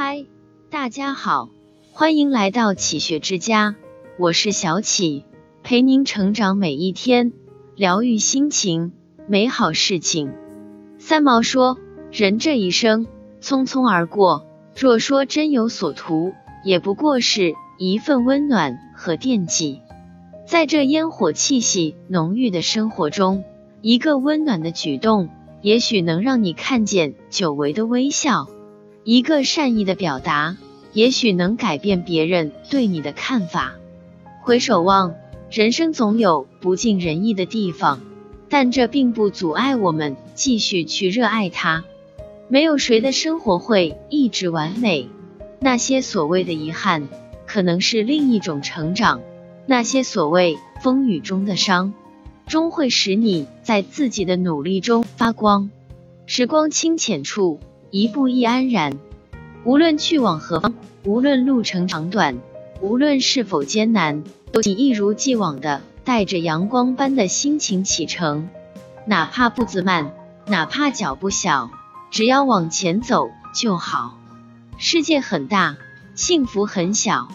嗨，大家好，欢迎来到启学之家，我是小启，陪您成长每一天，疗愈心情，美好事情。三毛说：“人这一生匆匆而过，若说真有所图，也不过是一份温暖和惦记。”在这烟火气息浓郁的生活中，一个温暖的举动，也许能让你看见久违的微笑。一个善意的表达，也许能改变别人对你的看法。回首望，人生总有不尽人意的地方，但这并不阻碍我们继续去热爱它。没有谁的生活会一直完美，那些所谓的遗憾，可能是另一种成长。那些所谓风雨中的伤，终会使你在自己的努力中发光。时光清浅处。一步一安然，无论去往何方，无论路程长短，无论是否艰难，都请一如既往的带着阳光般的心情启程。哪怕步子慢，哪怕脚步小，只要往前走就好。世界很大，幸福很小，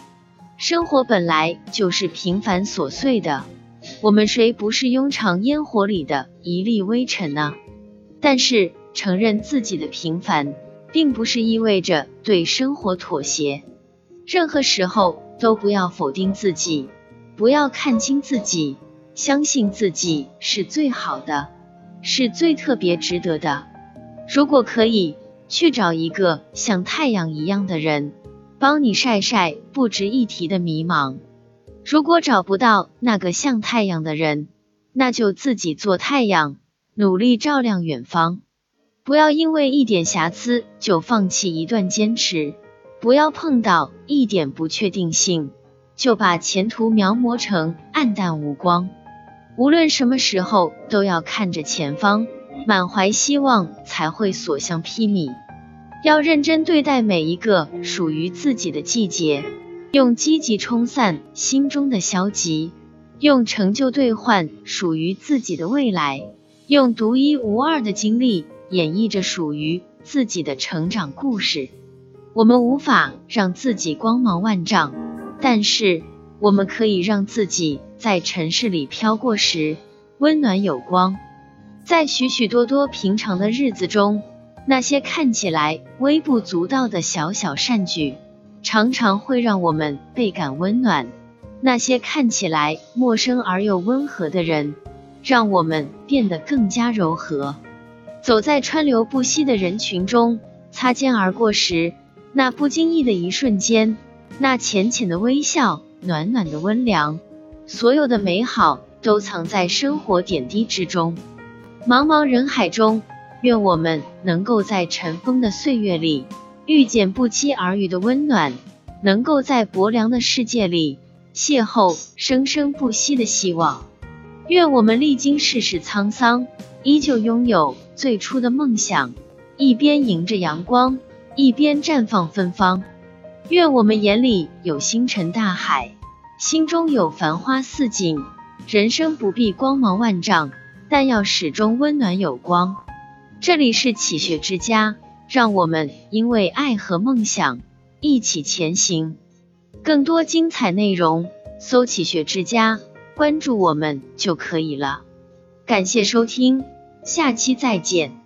生活本来就是平凡琐碎的。我们谁不是庸常烟火里的一粒微尘呢？但是。承认自己的平凡，并不是意味着对生活妥协。任何时候都不要否定自己，不要看清自己，相信自己是最好的，是最特别值得的。如果可以，去找一个像太阳一样的人，帮你晒晒不值一提的迷茫。如果找不到那个像太阳的人，那就自己做太阳，努力照亮远方。不要因为一点瑕疵就放弃一段坚持，不要碰到一点不确定性就把前途描摹成暗淡无光。无论什么时候，都要看着前方，满怀希望才会所向披靡。要认真对待每一个属于自己的季节，用积极冲散心中的消极，用成就兑换属于自己的未来，用独一无二的经历。演绎着属于自己的成长故事。我们无法让自己光芒万丈，但是我们可以让自己在尘世里飘过时温暖有光。在许许多多平常的日子中，那些看起来微不足道的小小善举，常常会让我们倍感温暖。那些看起来陌生而又温和的人，让我们变得更加柔和。走在川流不息的人群中，擦肩而过时，那不经意的一瞬间，那浅浅的微笑，暖暖的温凉，所有的美好都藏在生活点滴之中。茫茫人海中，愿我们能够在尘封的岁月里遇见不期而遇的温暖，能够在薄凉的世界里邂逅生生不息的希望。愿我们历经世事沧桑，依旧拥有。最初的梦想，一边迎着阳光，一边绽放芬芳。愿我们眼里有星辰大海，心中有繁花似锦。人生不必光芒万丈，但要始终温暖有光。这里是启学之家，让我们因为爱和梦想一起前行。更多精彩内容，搜“启学之家”，关注我们就可以了。感谢收听。下期再见。